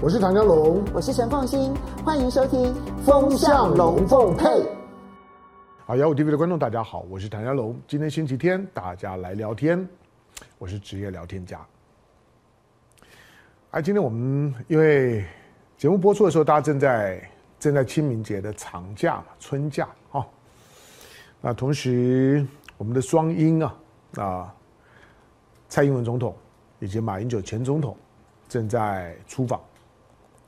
我是唐家龙，我是陈凤欣，欢迎收听《风向龙凤配》。好，幺五 TV 的观众大家好，我是唐家龙。今天星期天，大家来聊天。我是职业聊天家。哎，今天我们因为节目播出的时候，大家正在正在清明节的长假嘛，春假啊。那同时，我们的双英啊啊，蔡英文总统以及马英九前总统正在出访。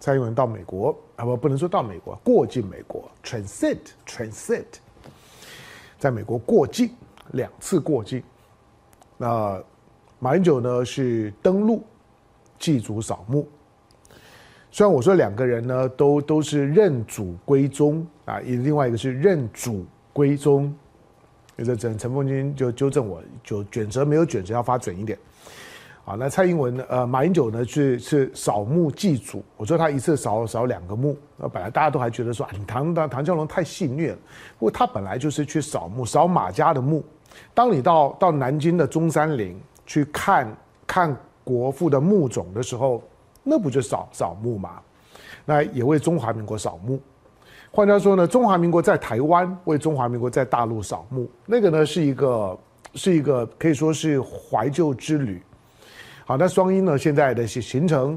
蔡英文到美国啊，不，不能说到美国，过境美国，transit transit。在美国过境两次过境，那马英九呢是登陆祭祖扫墓。虽然我说两个人呢都都是认祖归宗啊，也另外一个是认祖归宗。有的陈陈凤军就纠正我，就卷舌没有卷舌，要发准一点。啊，那蔡英文呢？呃，马英九呢去是扫墓祭祖。我说他一次扫扫两个墓。那本来大家都还觉得说，啊、唐唐唐湘龙太戏虐了。不过他本来就是去扫墓，扫马家的墓。当你到到南京的中山陵去看看国父的墓冢的时候，那不就扫扫墓吗？那也为中华民国扫墓。换句话说呢，中华民国在台湾为中华民国在大陆扫墓，那个呢是一个是一个可以说是怀旧之旅。好，那双英呢？现在的行程，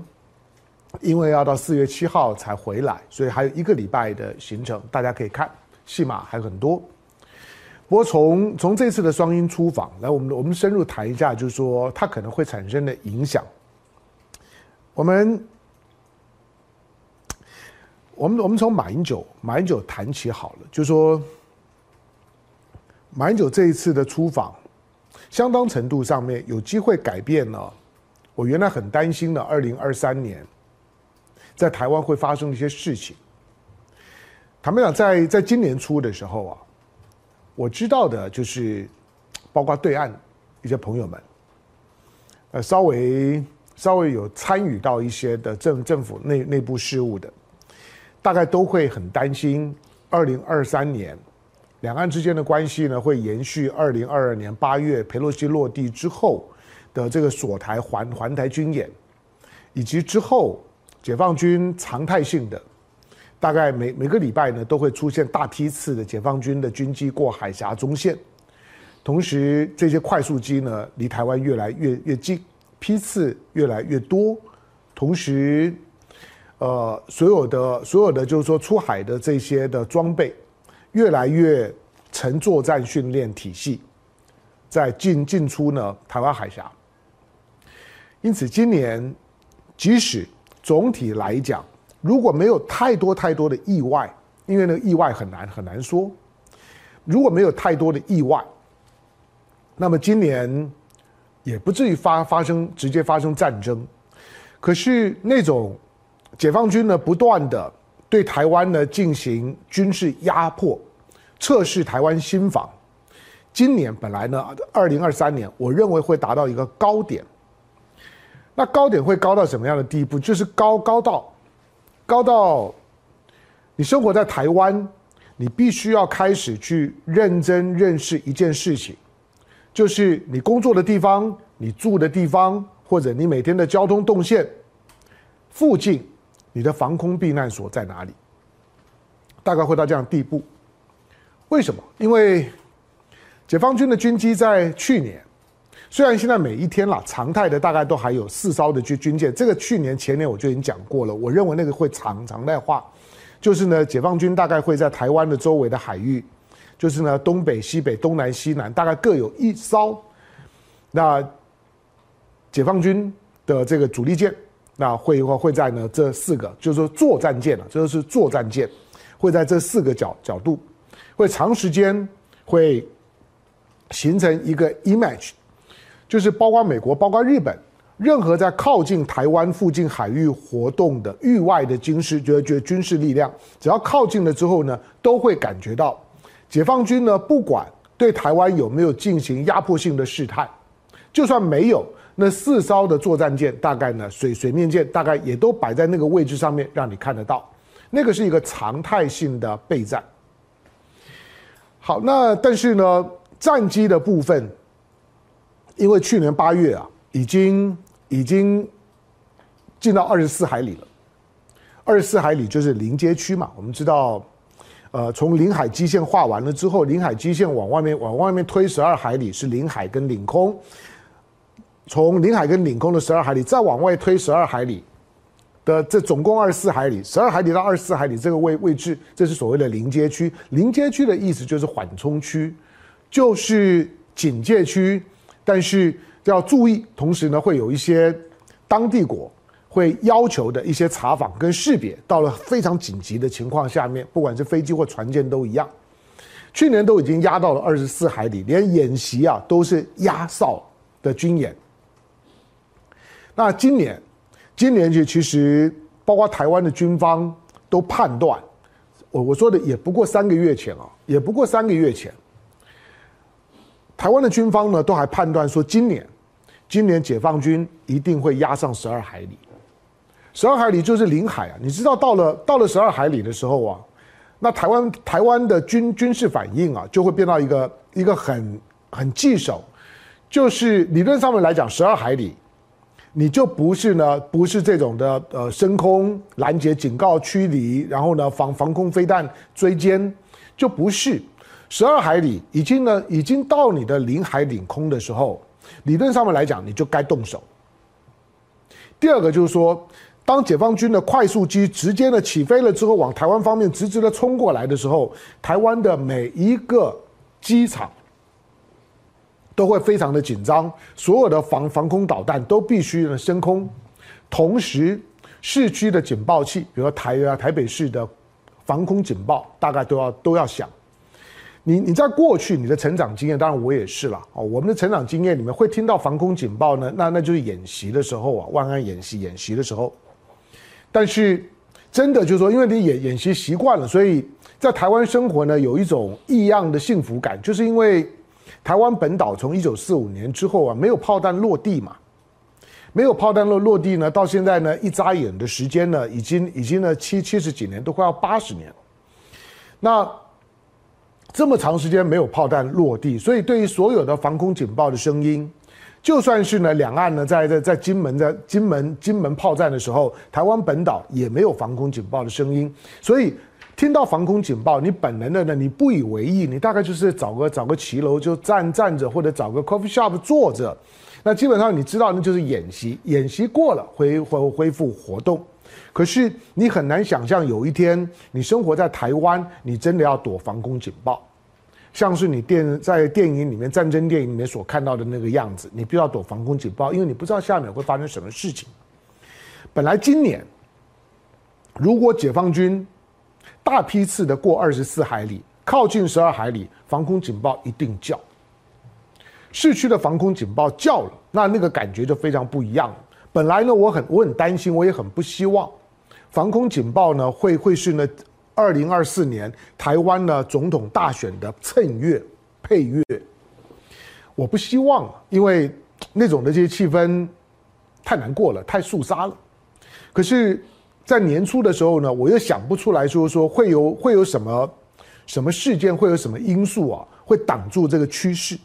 因为要到四月七号才回来，所以还有一个礼拜的行程，大家可以看，戏码还很多。不过从从这次的双英出访，来我们我们深入谈一下，就是说它可能会产生的影响。我们我们我们从马英九马英九谈起好了，就是说马英九这一次的出访，相当程度上面有机会改变了。我原来很担心的，二零二三年在台湾会发生一些事情。坦白讲，在在今年初的时候啊，我知道的就是，包括对岸一些朋友们，呃，稍微稍微有参与到一些的政政府内内部事务的，大概都会很担心，二零二三年两岸之间的关系呢，会延续二零二二年八月佩洛西落地之后。的这个锁台环环台军演，以及之后解放军常态性的，大概每每个礼拜呢都会出现大批次的解放军的军机过海峡中线，同时这些快速机呢离台湾越来越越近，批次越来越多，同时，呃，所有的所有的就是说出海的这些的装备，越来越成作战训练体系，在进进出呢台湾海峡。因此，今年即使总体来讲，如果没有太多太多的意外，因为那个意外很难很难说。如果没有太多的意外，那么今年也不至于发发生直接发生战争。可是那种解放军呢，不断的对台湾呢进行军事压迫，测试台湾心防。今年本来呢，二零二三年，我认为会达到一个高点。那高点会高到什么样的地步？就是高高到，高到，你生活在台湾，你必须要开始去认真认识一件事情，就是你工作的地方、你住的地方，或者你每天的交通动线附近，你的防空避难所在哪里？大概会到这样地步。为什么？因为解放军的军机在去年。虽然现在每一天啦，常态的大概都还有四艘的军军舰，这个去年前年我就已经讲过了。我认为那个会常常态化，就是呢，解放军大概会在台湾的周围的海域，就是呢东北、西北、东南、西南，大概各有一艘。那解放军的这个主力舰，那会会会在呢这四个，就是说作战舰了，这就是作战舰，会在这四个角角度，会长时间会形成一个 image。就是包括美国、包括日本，任何在靠近台湾附近海域活动的域外的军事，觉得军事力量，只要靠近了之后呢，都会感觉到解放军呢，不管对台湾有没有进行压迫性的试探，就算没有，那四艘的作战舰大概呢，水水面舰大概也都摆在那个位置上面，让你看得到，那个是一个常态性的备战。好，那但是呢，战机的部分。因为去年八月啊，已经已经进到二十四海里了，二十四海里就是临街区嘛。我们知道，呃，从临海基线画完了之后，临海基线往外面往外面推十二海里是领海跟领空，从领海跟领空的十二海里再往外推十二海里的这总共二十四海里，十二海里到二十四海里这个位位置，这是所谓的临街区。临街区的意思就是缓冲区，就是警戒区，但是要注意，同时呢会有一些当地国。会要求的一些查访跟识别，到了非常紧急的情况下面，不管是飞机或船舰都一样。去年都已经压到了二十四海里，连演习啊都是压哨的军演。那今年，今年就其实包括台湾的军方都判断，我我说的也不过三个月前啊，也不过三个月前，台湾的军方呢都还判断说，今年，今年解放军一定会压上十二海里。十二海里就是领海啊！你知道到了到了十二海里的时候啊，那台湾台湾的军军事反应啊，就会变到一个一个很很棘手，就是理论上面来讲，十二海里，你就不是呢，不是这种的呃升空拦截、警告、驱离，然后呢防防空飞弹追歼，就不是十二海里已经呢已经到你的领海领空的时候，理论上面来讲，你就该动手。第二个就是说。当解放军的快速机直接的起飞了之后，往台湾方面直直的冲过来的时候，台湾的每一个机场都会非常的紧张，所有的防防空导弹都必须呢升空，同时市区的警报器，比如说台啊台北市的防空警报，大概都要都要响。你你在过去你的成长经验，当然我也是了哦。我们的成长经验里面会听到防空警报呢，那那就是演习的时候啊，万安演习演习的时候。但是，真的就是说，因为你演演习习惯了，所以在台湾生活呢，有一种异样的幸福感，就是因为台湾本岛从一九四五年之后啊，没有炮弹落地嘛，没有炮弹落落地呢，到现在呢，一眨眼的时间呢，已经已经呢七七十几年，都快要八十年了。那这么长时间没有炮弹落地，所以对于所有的防空警报的声音。就算是呢，两岸呢在在在金门在金门金门炮战的时候，台湾本岛也没有防空警报的声音，所以听到防空警报，你本能的呢，你不以为意，你大概就是找个找个骑楼就站站着，或者找个 coffee shop 坐着，那基本上你知道那就是演习，演习过了恢恢恢复活动，可是你很难想象有一天你生活在台湾，你真的要躲防空警报。像是你电在电影里面战争电影里面所看到的那个样子，你必须要躲防空警报，因为你不知道下面会发生什么事情。本来今年，如果解放军大批次的过二十四海里，靠近十二海里，防空警报一定叫。市区的防空警报叫了，那那个感觉就非常不一样。本来呢，我很我很担心，我也很不希望防空警报呢会会是呢。二零二四年台湾呢总统大选的衬乐配乐，我不希望，因为那种的这些气氛太难过了，太肃杀了。可是，在年初的时候呢，我又想不出来说说会有会有什么什么事件，会有什么因素啊，会挡住这个趋势。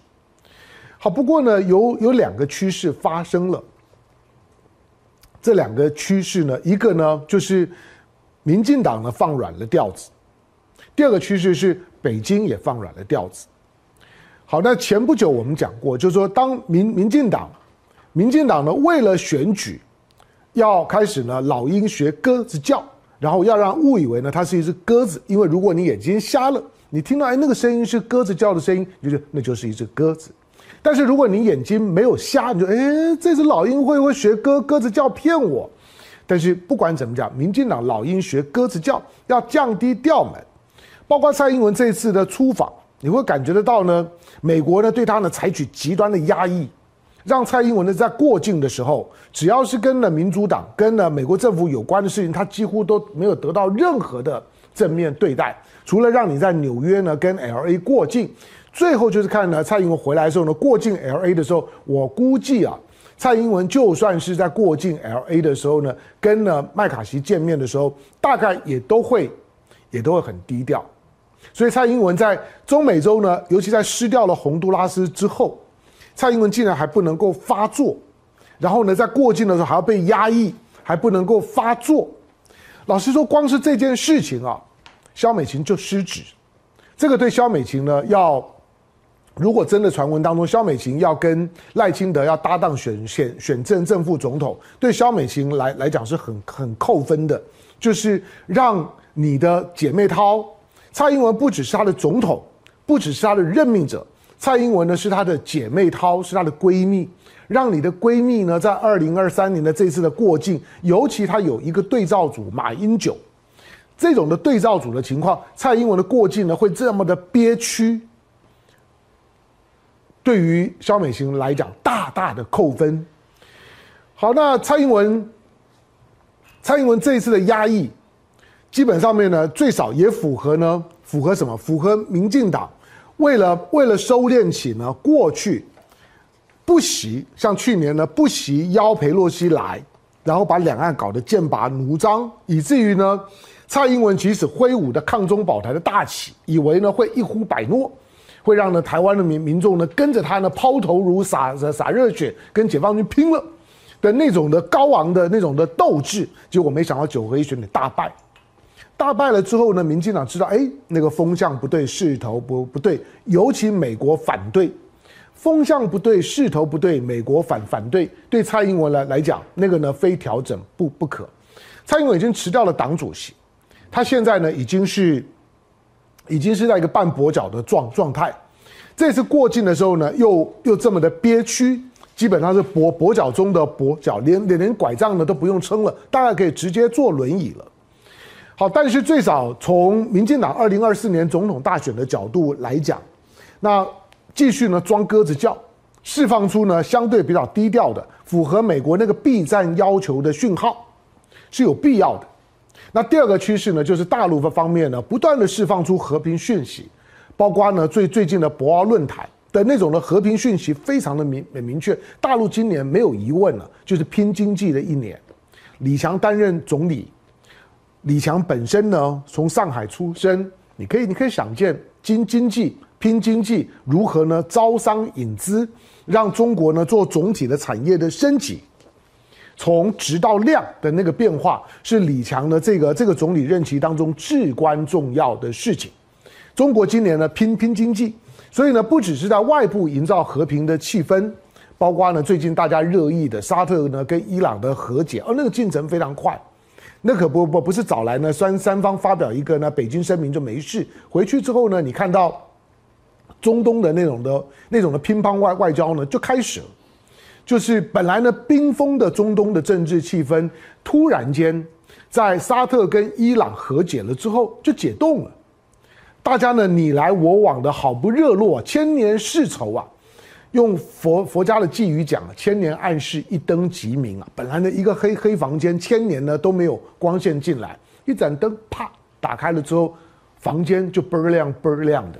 好，不过呢，有有两个趋势发生了。这两个趋势呢，一个呢就是。民进党呢放软了调子，第二个趋势是北京也放软了调子。好，那前不久我们讲过，就是说当民民进党，民进党呢为了选举，要开始呢老鹰学鸽子叫，然后要让误以为呢它是一只鸽子，因为如果你眼睛瞎了，你听到哎那个声音是鸽子叫的声音，就是那就是一只鸽子。但是如果你眼睛没有瞎，你就哎这只老鹰会不会学鸽鸽子叫骗我？但是不管怎么讲，民进党老鹰学鸽子叫，要降低调门，包括蔡英文这一次的出访，你会感觉得到呢，美国呢对他呢采取极端的压抑，让蔡英文呢在过境的时候，只要是跟了民主党、跟了美国政府有关的事情，他几乎都没有得到任何的正面对待，除了让你在纽约呢跟 LA 过境，最后就是看呢蔡英文回来的时候呢，过境 LA 的时候，我估计啊。蔡英文就算是在过境 LA 的时候呢，跟了麦卡锡见面的时候，大概也都会，也都会很低调。所以蔡英文在中美洲呢，尤其在失掉了洪都拉斯之后，蔡英文竟然还不能够发作，然后呢，在过境的时候还要被压抑，还不能够发作。老实说，光是这件事情啊，萧美琴就失职。这个对萧美琴呢，要如果真的传闻当中，萧美琴要跟赖清德要搭档选选选正正副总统，对萧美琴来来讲是很很扣分的，就是让你的姐妹涛蔡英文不只是她的总统，不只是她的任命者，蔡英文呢是她的姐妹涛，是她的闺蜜，让你的闺蜜呢在二零二三年的这次的过境，尤其她有一个对照组马英九。这种的对照组的情况，蔡英文的过境呢会这么的憋屈，对于萧美琴来讲大大的扣分。好，那蔡英文，蔡英文这一次的压抑，基本上面呢最少也符合呢符合什么？符合民进党为了为了收敛起呢过去不惜像去年呢不惜邀裴洛西来，然后把两岸搞得剑拔弩张，以至于呢。蔡英文即使挥舞的抗中保台的大旗，以为呢会一呼百诺，会让呢台湾的民民众呢跟着他呢抛头颅洒洒热血，跟解放军拼了的那种的高昂的那种的斗志，结果没想到九合一选举大败，大败了之后呢，民进党知道哎那个风向不对，势头不不对，尤其美国反对，风向不对，势头不对，美国反反对，对蔡英文来来讲，那个呢非调整不不可，蔡英文已经辞掉了党主席。他现在呢，已经是，已经是在一个半跛脚的状状态。这次过境的时候呢，又又这么的憋屈，基本上是跛跛脚中的跛脚，连连连拐杖呢都不用撑了，大概可以直接坐轮椅了。好，但是最少从民进党二零二四年总统大选的角度来讲，那继续呢装鸽子叫，释放出呢相对比较低调的，符合美国那个避战要求的讯号，是有必要的。那第二个趋势呢，就是大陆的方面呢，不断的释放出和平讯息，包括呢最最近的博鳌论坛的那种的和平讯息，非常的明很明确。大陆今年没有疑问了，就是拼经济的一年。李强担任总理，李强本身呢从上海出生，你可以你可以想见经经济拼经济如何呢招商引资，让中国呢做总体的产业的升级。从质到量的那个变化，是李强的这个这个总理任期当中至关重要的事情。中国今年呢拼拼经济，所以呢不只是在外部营造和平的气氛，包括呢最近大家热议的沙特呢跟伊朗的和解，而那个进程非常快，那可不不不是早来呢三三方发表一个呢北京声明就没事，回去之后呢你看到中东的那种的那种的乒乓外外交呢就开始了。就是本来呢冰封的中东的政治气氛，突然间在沙特跟伊朗和解了之后就解冻了，大家呢你来我往的好不热络，千年世仇啊！用佛佛家的寄语讲，千年暗室一灯即明啊！本来呢一个黑黑房间，千年呢都没有光线进来，一盏灯啪打开了之后，房间就倍儿亮倍儿亮的。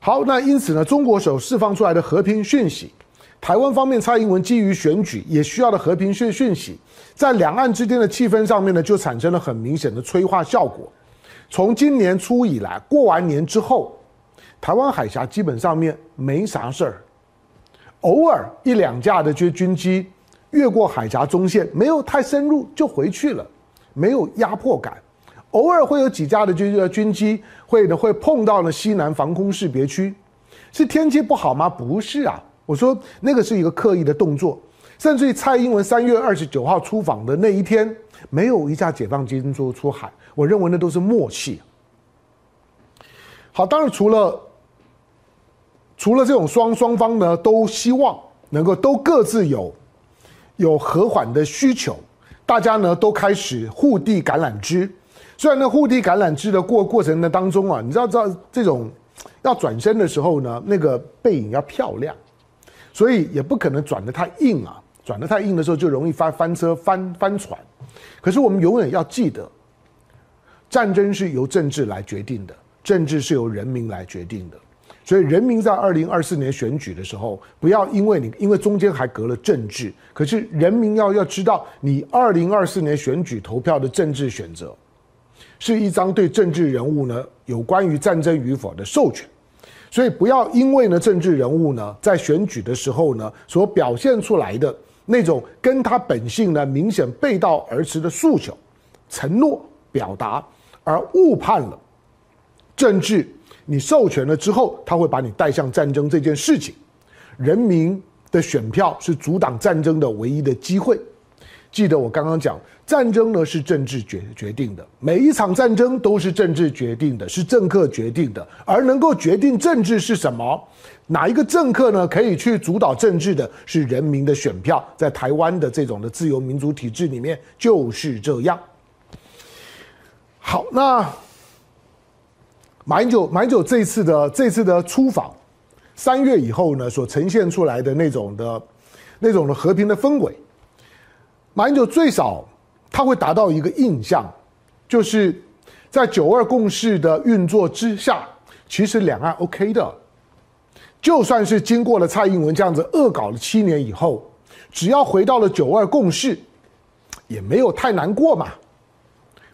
好，那因此呢，中国所释放出来的和平讯息。台湾方面，蔡英文基于选举也需要的和平讯讯息，在两岸之间的气氛上面呢，就产生了很明显的催化效果。从今年初以来，过完年之后，台湾海峡基本上面没啥事儿，偶尔一两架的军军机越过海峡中线，没有太深入就回去了，没有压迫感。偶尔会有几架的军军机会呢会碰到了西南防空识别区，是天气不好吗？不是啊。我说那个是一个刻意的动作，甚至于蔡英文三月二十九号出访的那一天，没有一架解放军出出海，我认为那都是默契。好，当然除了除了这种双双方呢，都希望能够都各自有有和缓的需求，大家呢都开始互递橄榄枝。虽然呢互递橄榄枝的过过程的当中啊，你知道知道这种要转身的时候呢，那个背影要漂亮。所以也不可能转得太硬啊，转得太硬的时候就容易翻翻车、翻翻船。可是我们永远要记得，战争是由政治来决定的，政治是由人民来决定的。所以人民在二零二四年选举的时候，不要因为你因为中间还隔了政治，可是人民要要知道，你二零二四年选举投票的政治选择，是一张对政治人物呢有关于战争与否的授权。所以不要因为呢政治人物呢在选举的时候呢所表现出来的那种跟他本性呢明显背道而驰的诉求，承诺表达，而误判了政治。你授权了之后，他会把你带向战争这件事情。人民的选票是阻挡战争的唯一的机会。记得我刚刚讲，战争呢是政治决决定的，每一场战争都是政治决定的，是政客决定的。而能够决定政治是什么，哪一个政客呢可以去主导政治的，是人民的选票。在台湾的这种的自由民主体制里面就是这样。好，那马英九马英九这次的这次的出访，三月以后呢，所呈现出来的那种的，那种的和平的氛围。马英九最少他会达到一个印象，就是在九二共识的运作之下，其实两岸 OK 的。就算是经过了蔡英文这样子恶搞了七年以后，只要回到了九二共识，也没有太难过嘛。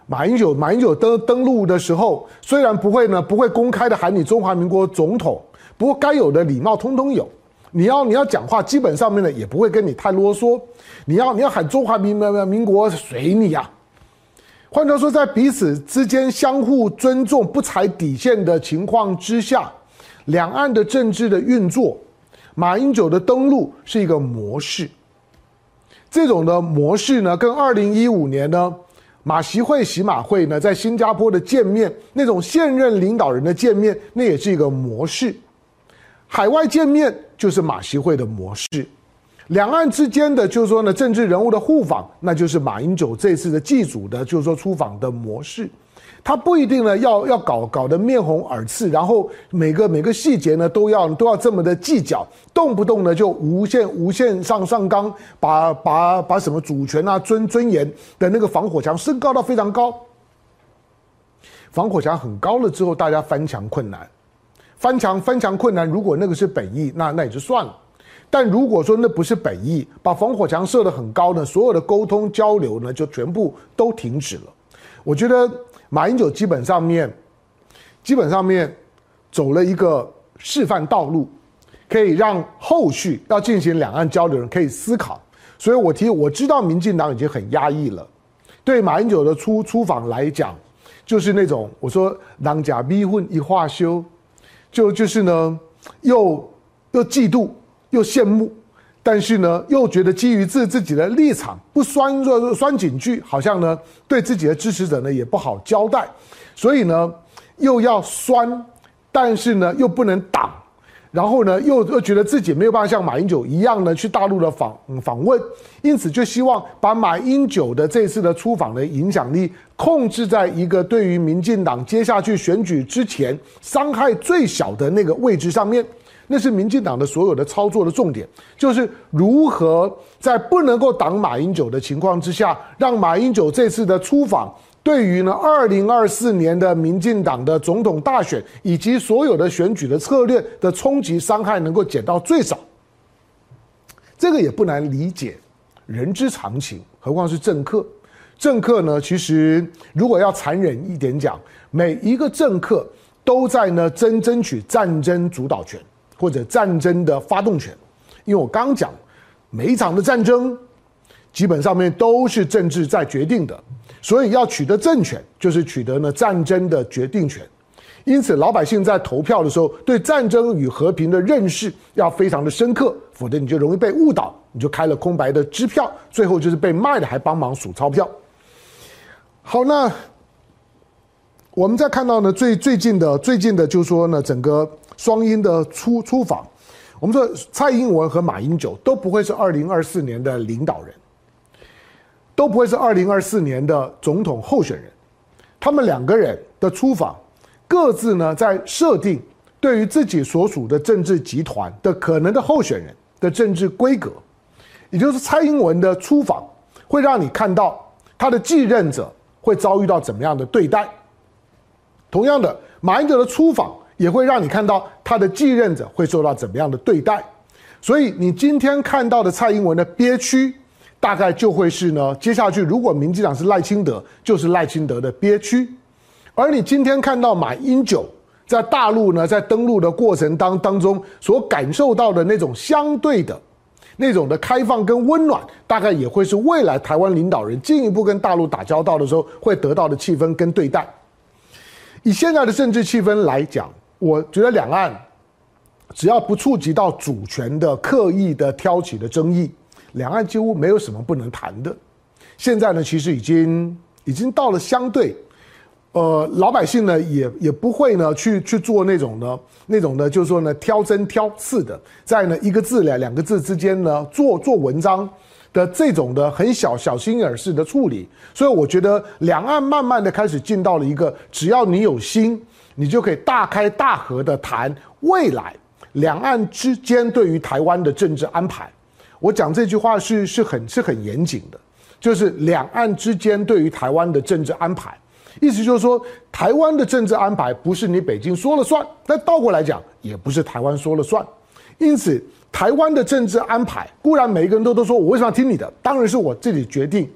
马英九马英九登登陆的时候，虽然不会呢，不会公开的喊你中华民国总统，不过该有的礼貌通通有。你要你要讲话，基本上面呢也不会跟你太啰嗦。你要你要喊中华民民民国随你啊。换句话说，在彼此之间相互尊重、不踩底线的情况之下，两岸的政治的运作，马英九的登陆是一个模式。这种的模式呢，跟二零一五年呢马习会、习马会呢在新加坡的见面，那种现任领导人的见面，那也是一个模式。海外见面就是马习会的模式，两岸之间的就是说呢，政治人物的互访，那就是马英九这次的祭祖的，就是说出访的模式。他不一定呢要要搞搞得面红耳赤，然后每个每个细节呢都要都要这么的计较，动不动呢就无限无限上上纲，把把把什么主权啊尊尊严的那个防火墙升高到非常高，防火墙很高了之后，大家翻墙困难。翻墙翻墙困难，如果那个是本意，那那也就算了。但如果说那不是本意，把防火墙设得很高呢，所有的沟通交流呢就全部都停止了。我觉得马英九基本上面，基本上面走了一个示范道路，可以让后续要进行两岸交流的人可以思考。所以我提，我知道民进党已经很压抑了，对马英九的出出访来讲，就是那种我说当假逼混一化修。就就是呢，又又嫉妒又羡慕，但是呢，又觉得基于自自己的立场不拴着拴紧句，好像呢对自己的支持者呢也不好交代，所以呢又要拴，但是呢又不能挡。然后呢，又又觉得自己没有办法像马英九一样呢去大陆的访访问，因此就希望把马英九的这次的出访的影响力控制在一个对于民进党接下去选举之前伤害最小的那个位置上面。那是民进党的所有的操作的重点，就是如何在不能够挡马英九的情况之下，让马英九这次的出访。对于呢，二零二四年的民进党的总统大选以及所有的选举的策略的冲击伤害能够减到最少，这个也不难理解，人之常情。何况是政客，政客呢，其实如果要残忍一点讲，每一个政客都在呢争争取战争主导权或者战争的发动权，因为我刚讲，每一场的战争基本上面都是政治在决定的。所以要取得政权，就是取得呢战争的决定权。因此，老百姓在投票的时候，对战争与和平的认识要非常的深刻，否则你就容易被误导，你就开了空白的支票，最后就是被卖了还帮忙数钞票。好，那我们再看到呢，最最近的最近的，就是说呢，整个双英的出出访，我们说蔡英文和马英九都不会是二零二四年的领导人。都不会是二零二四年的总统候选人，他们两个人的出访，各自呢在设定对于自己所属的政治集团的可能的候选人的政治规格，也就是蔡英文的出访会让你看到他的继任者会遭遇到怎么样的对待，同样的，马英九的出访也会让你看到他的继任者会受到怎么样的对待，所以你今天看到的蔡英文的憋屈。大概就会是呢，接下去如果民进党是赖清德，就是赖清德的憋屈；而你今天看到马英九在大陆呢，在登陆的过程当当中所感受到的那种相对的、那种的开放跟温暖，大概也会是未来台湾领导人进一步跟大陆打交道的时候会得到的气氛跟对待。以现在的政治气氛来讲，我觉得两岸只要不触及到主权的刻意的挑起的争议，两岸几乎没有什么不能谈的。现在呢，其实已经已经到了相对。呃，老百姓呢也也不会呢去去做那种呢那种呢，就是说呢挑针挑刺的，在呢一个字两两个字之间呢做做文章的这种的很小小心眼式的处理，所以我觉得两岸慢慢的开始进到了一个，只要你有心，你就可以大开大合的谈未来两岸之间对于台湾的政治安排。我讲这句话是是很是很严谨的，就是两岸之间对于台湾的政治安排。意思就是说，台湾的政治安排不是你北京说了算，但倒过来讲，也不是台湾说了算。因此，台湾的政治安排固然每一个人都都说我为什么听你的，当然是我自己决定。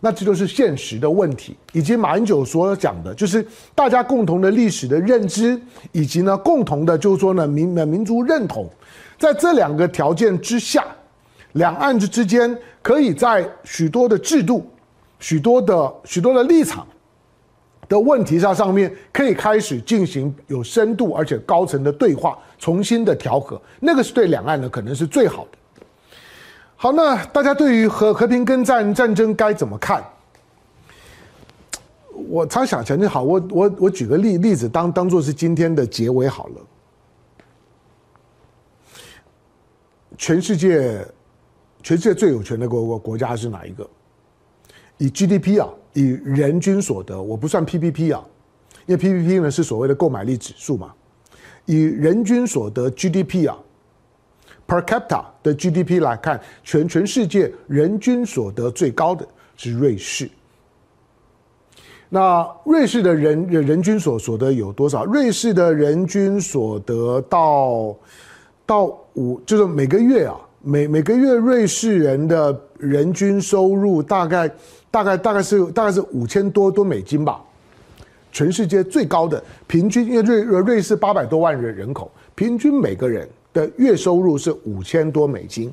那这就是现实的问题，以及马英九所讲的，就是大家共同的历史的认知，以及呢共同的，就是说呢民民族认同，在这两个条件之下，两岸之之间可以在许多的制度、许多的许多的立场。的问题上上面可以开始进行有深度而且高层的对话，重新的调和，那个是对两岸呢可能是最好的。好，那大家对于和和平跟战战争该怎么看？我常想想，好，我我我举个例例子当当做是今天的结尾好了。全世界，全世界最有钱的国国国家是哪一个？以 GDP 啊。以人均所得，我不算 PPP 啊，因为 PPP 呢是所谓的购买力指数嘛。以人均所得 GDP 啊，per capita 的 GDP 来看，全全世界人均所得最高的是瑞士。那瑞士的人人均所所得有多少？瑞士的人均所得到到五，就是每个月啊，每每个月瑞士人的人均收入大概。大概大概是大概是五千多多美金吧，全世界最高的平均，因为瑞瑞士八百多万人人口，平均每个人的月收入是五千多美金，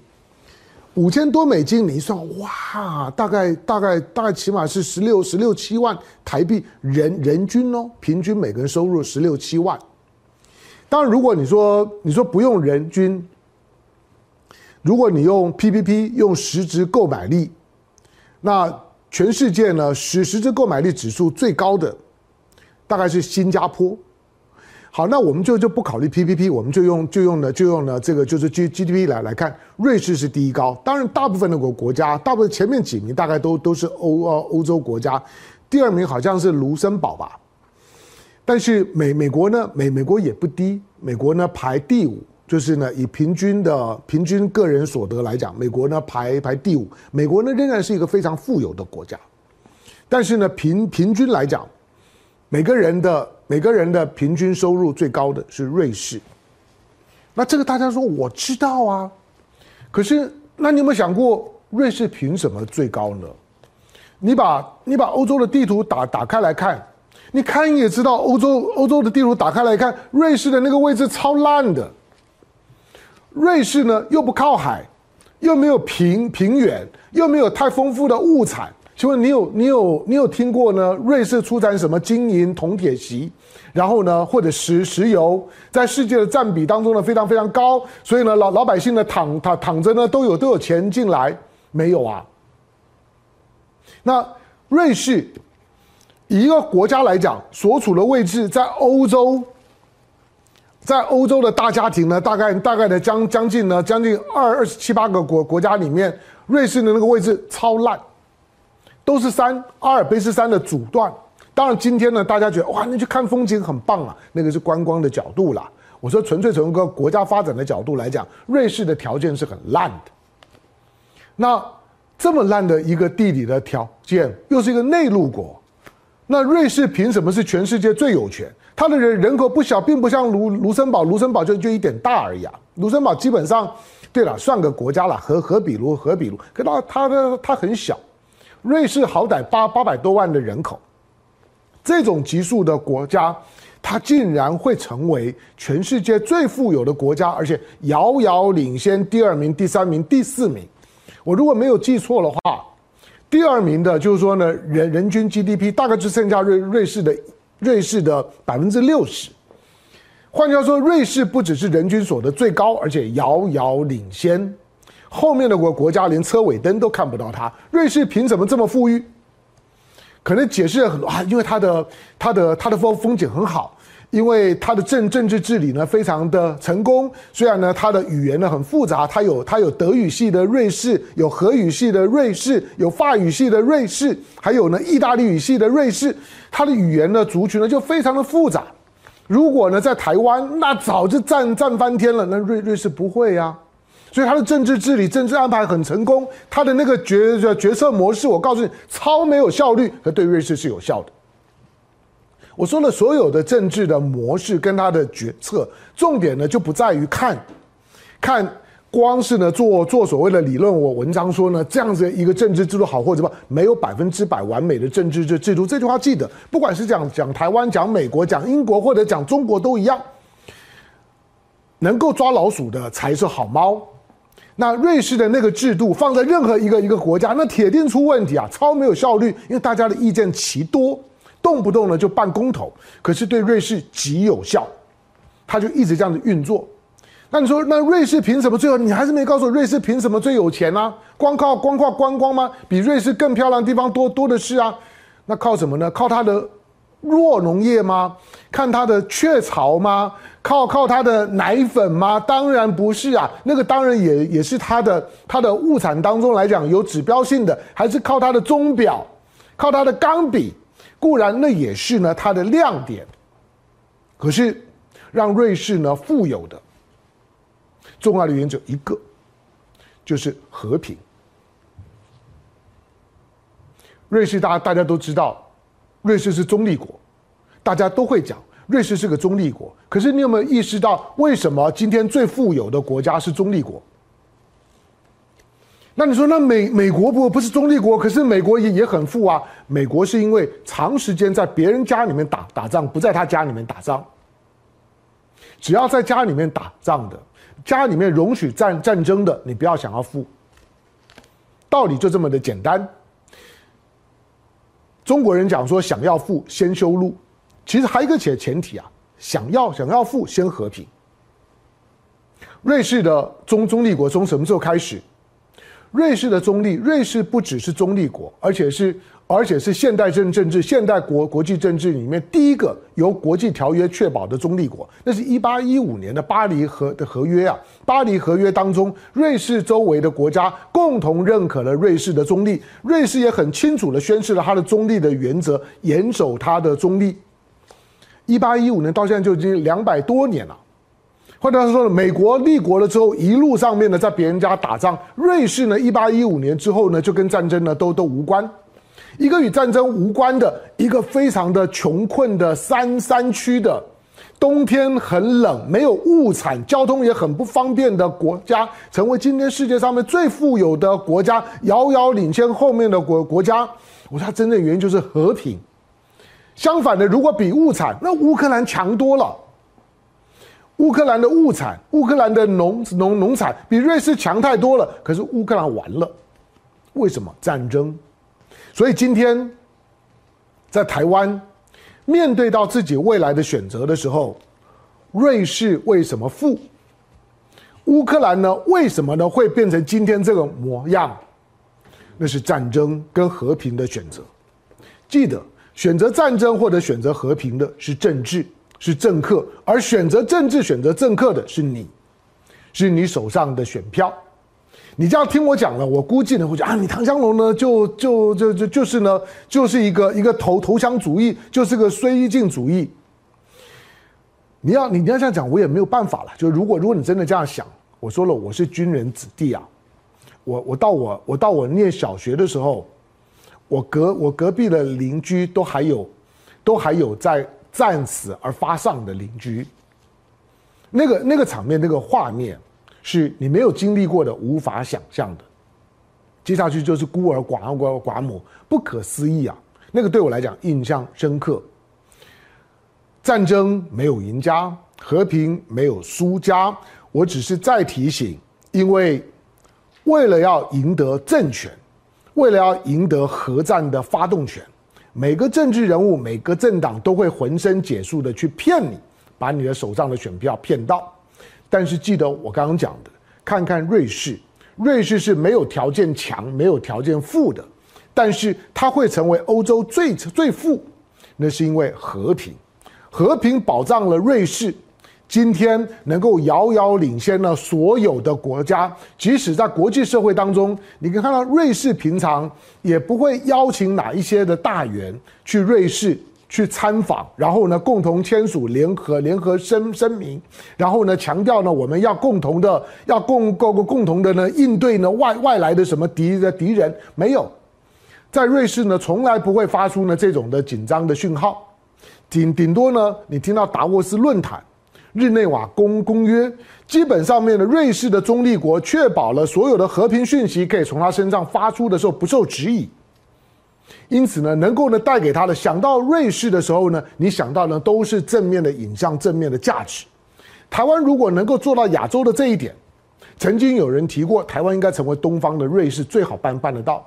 五千多美金，你一算，哇，大概大概大概起码是十六十六七万台币人人均哦，平均每个人收入十六七万。当然，如果你说你说不用人均，如果你用 PPP 用实质购买力，那。全世界呢，实实质购买力指数最高的大概是新加坡。好，那我们就就不考虑 PPP，我们就用就用呢就用呢这个就是 G GDP 来来看，瑞士是第一高。当然，大部分的国国家，大部分前面几名大概都都是欧呃欧洲国家，第二名好像是卢森堡吧。但是美美国呢，美美国也不低，美国呢排第五。就是呢，以平均的平均个人所得来讲，美国呢排排第五。美国呢仍然是一个非常富有的国家，但是呢平平均来讲，每个人的每个人的平均收入最高的是瑞士。那这个大家说我知道啊，可是那你有没有想过，瑞士凭什么最高呢？你把你把欧洲的地图打打开来看，你看也知道，欧洲欧洲的地图打开来看，瑞士的那个位置超烂的。瑞士呢，又不靠海，又没有平平原，又没有太丰富的物产。请问你有你有你有听过呢？瑞士出产什么金银铜铁锡，然后呢，或者石石油，在世界的占比当中呢，非常非常高。所以呢，老老百姓呢，躺躺躺着呢，都有都有钱进来，没有啊？那瑞士以一个国家来讲，所处的位置在欧洲。在欧洲的大家庭呢，大概大概的将将近呢，将近二二十七八个国国家里面，瑞士的那个位置超烂，都是山，阿尔卑斯山的阻断。当然，今天呢，大家觉得哇，那去看风景很棒啊，那个是观光的角度啦。我说，纯粹从一个国家发展的角度来讲，瑞士的条件是很烂的。那这么烂的一个地理的条件，又是一个内陆国，那瑞士凭什么是全世界最有钱？它的人人口不小，并不像卢卢森堡，卢森堡就就一点大而已啊。卢森堡基本上，对了，算个国家了，和和比卢和比卢，可它它的它很小。瑞士好歹八八百多万的人口，这种级数的国家，它竟然会成为全世界最富有的国家，而且遥遥领先第二名、第三名、第四名。我如果没有记错的话，第二名的就是说呢，人人均 GDP 大概只剩下瑞瑞士的瑞士的百分之六十。换句话说，瑞士不只是人均所得最高，而且遥遥领先，后面的国国家连车尾灯都看不到它。瑞士凭什么这么富裕？可能解释了很多啊，因为它的它的它的风风景很好，因为它的政政治治理呢非常的成功。虽然呢它的语言呢很复杂，它有它有德语系的瑞士，有荷语系的瑞士，有法语系的瑞士，还有呢意大利语系的瑞士。它的语言呢族群呢就非常的复杂。如果呢，在台湾，那早就战战翻天了。那瑞瑞士不会呀、啊，所以他的政治治理、政治安排很成功。他的那个决决策模式，我告诉你，超没有效率，可对瑞士是有效的。我说了，所有的政治的模式跟他的决策，重点呢就不在于看，看。光是呢做做所谓的理论，我文章说呢，这样子一个政治制度好或者不，没有百分之百完美的政治制制度。这句话记得，不管是讲讲台湾、讲美国、讲英国或者讲中国都一样。能够抓老鼠的才是好猫。那瑞士的那个制度放在任何一个一个国家，那铁定出问题啊，超没有效率，因为大家的意见奇多，动不动呢就办公投。可是对瑞士极有效，他就一直这样子运作。那你说，那瑞士凭什么最后？你还是没告诉我，瑞士凭什么最有钱呢、啊？光靠光靠观光吗？比瑞士更漂亮的地方多多的是啊。那靠什么呢？靠它的弱农业吗？看它的雀巢吗？靠靠它的奶粉吗？当然不是啊。那个当然也也是它的它的物产当中来讲有指标性的，还是靠它的钟表，靠它的钢笔。固然那也是呢它的亮点。可是让瑞士呢富有的。重要的原则一个，就是和平。瑞士大家大家都知道，瑞士是中立国，大家都会讲瑞士是个中立国。可是你有没有意识到，为什么今天最富有的国家是中立国？那你说，那美美国不不是中立国，可是美国也也很富啊。美国是因为长时间在别人家里面打打仗，不在他家里面打仗。只要在家里面打仗的。家里面容许战战争的，你不要想要富。道理就这么的简单。中国人讲说，想要富先修路，其实还有一个前前提啊，想要想要富先和平。瑞士的中中立国从什么时候开始？瑞士的中立，瑞士不只是中立国，而且是。而且是现代政政治、现代国国际政治里面第一个由国际条约确保的中立国，那是一八一五年的巴黎和的合约啊。巴黎合约当中，瑞士周围的国家共同认可了瑞士的中立，瑞士也很清楚的宣示了它的中立的原则，严守它的中立。一八一五年到现在就已经两百多年了。换句话说呢，美国立国了之后，一路上面呢在别人家打仗，瑞士呢一八一五年之后呢就跟战争呢都都无关。一个与战争无关的，一个非常的穷困的山山区的，冬天很冷，没有物产，交通也很不方便的国家，成为今天世界上面最富有的国家，遥遥领先后面的国国家。我说它真正原因就是和平。相反的，如果比物产，那乌克兰强多了。乌克兰的物产，乌克兰的农农农产比瑞士强太多了。可是乌克兰完了，为什么？战争。所以今天，在台湾面对到自己未来的选择的时候，瑞士为什么富？乌克兰呢？为什么呢会变成今天这个模样？那是战争跟和平的选择。记得，选择战争或者选择和平的是政治，是政客；而选择政治、选择政客的是你，是你手上的选票。你这样听我讲了，我估计呢会觉得啊，你唐湘龙呢就就就就就是呢，就是一个一个投投降主义，就是个绥靖主义。你要你你要这样讲，我也没有办法了。就如果如果你真的这样想，我说了，我是军人子弟啊，我我到我我到我念小学的时候，我隔我隔壁的邻居都还有都还有在战死而发丧的邻居，那个那个场面那个画面。是你没有经历过的，无法想象的。接下去就是孤儿寡寡寡母，不可思议啊！那个对我来讲印象深刻。战争没有赢家，和平没有输家。我只是再提醒，因为为了要赢得政权，为了要赢得核战的发动权，每个政治人物、每个政党都会浑身解数的去骗你，把你的手上的选票骗到。但是记得我刚刚讲的，看看瑞士，瑞士是没有条件强、没有条件富的，但是它会成为欧洲最最富，那是因为和平，和平保障了瑞士。今天能够遥遥领先了所有的国家，即使在国际社会当中，你可以看到瑞士平常也不会邀请哪一些的大员去瑞士去参访，然后呢共同签署联合联合声声明，然后呢强调呢我们要共同的要共共共共同的呢应对呢外外来的什么敌的敌人，没有，在瑞士呢从来不会发出呢这种的紧张的讯号，顶顶多呢你听到达沃斯论坛。日内瓦公公约基本上面的瑞士的中立国确保了所有的和平讯息可以从他身上发出的时候不受质疑，因此呢，能够呢带给他的想到瑞士的时候呢，你想到呢都是正面的影像、正面的价值。台湾如果能够做到亚洲的这一点，曾经有人提过，台湾应该成为东方的瑞士，最好办办得到。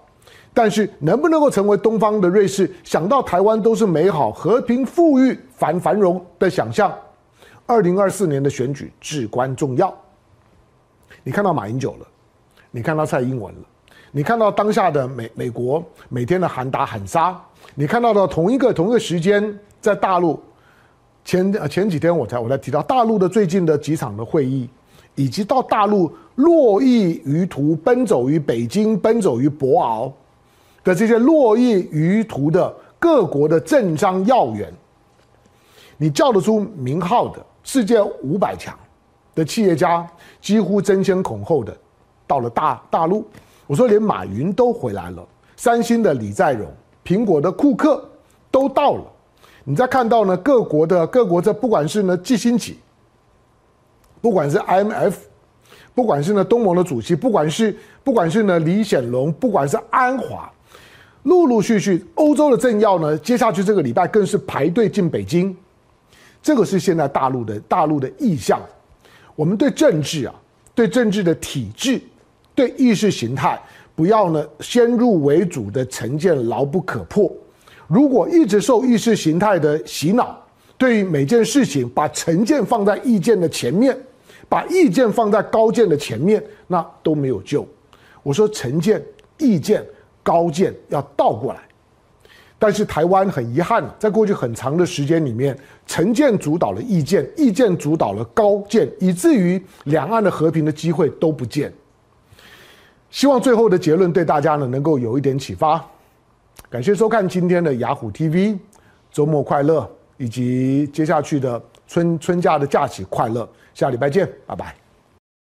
但是能不能够成为东方的瑞士，想到台湾都是美好、和平、富裕、繁繁荣的想象。二零二四年的选举至关重要。你看到马英九了，你看到蔡英文了，你看到当下的美美国每天的喊打喊杀，你看到的同一个同一个时间在大陆前前几天我才我才提到大陆的最近的几场的会议，以及到大陆络绎于途奔走于北京奔走于博鳌的这些络绎于途的各国的政商要员，你叫得出名号的。世界五百强的企业家几乎争先恐后的到了大大陆。我说连马云都回来了，三星的李在镕、苹果的库克都到了。你再看到呢，各国的各国这不管是呢季新起，不管是 IMF，不管是呢东盟的主席，不管是不管是呢李显龙，不管是安华，陆陆续续欧洲的政要呢，接下去这个礼拜更是排队进北京。这个是现在大陆的大陆的意向，我们对政治啊，对政治的体制，对意识形态，不要呢先入为主的成见牢不可破。如果一直受意识形态的洗脑，对于每件事情把成见放在意见的前面，把意见放在高见的前面，那都没有救。我说成见、意见、高见要倒过来。但是台湾很遗憾，在过去很长的时间里面，成见主导了意见，意见主导了高见，以至于两岸的和平的机会都不见。希望最后的结论对大家呢能够有一点启发。感谢收看今天的雅虎 TV，周末快乐，以及接下去的春春假的假期快乐。下礼拜见，拜拜。